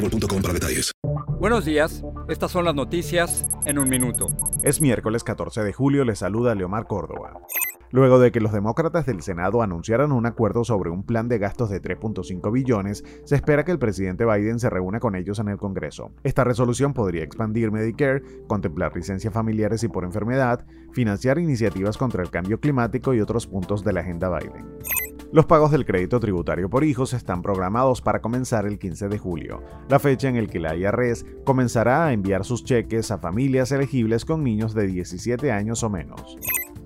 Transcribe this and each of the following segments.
boostmobile.com para detalles. Buenos días, estas son las noticias en un minuto. Es miércoles 14 de julio, le saluda Leomar Córdoba. Luego de que los demócratas del Senado anunciaran un acuerdo sobre un plan de gastos de 3.5 billones, se espera que el presidente Biden se reúna con ellos en el Congreso. Esta resolución podría expandir Medicare, contemplar licencias familiares y por enfermedad, financiar iniciativas contra el cambio climático y otros puntos de la agenda Biden. Los pagos del crédito tributario por hijos están programados para comenzar el 15 de julio, la fecha en la que la IRS comenzará a enviar sus cheques a familias elegibles con niños de 17 años o menos.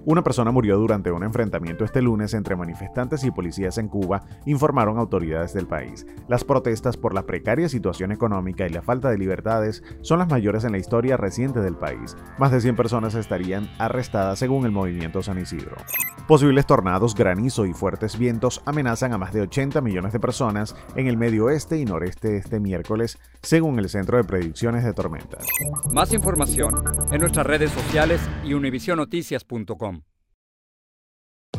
Una persona murió durante un enfrentamiento este lunes entre manifestantes y policías en Cuba, informaron autoridades del país. Las protestas por la precaria situación económica y la falta de libertades son las mayores en la historia reciente del país. Más de 100 personas estarían arrestadas según el movimiento San Isidro. Posibles tornados, granizo y fuertes vientos amenazan a más de 80 millones de personas en el medio oeste y noreste este miércoles, según el Centro de Predicciones de Tormentas. Más información en nuestras redes sociales y univisionoticias.com.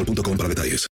boostmobile.com para detalles.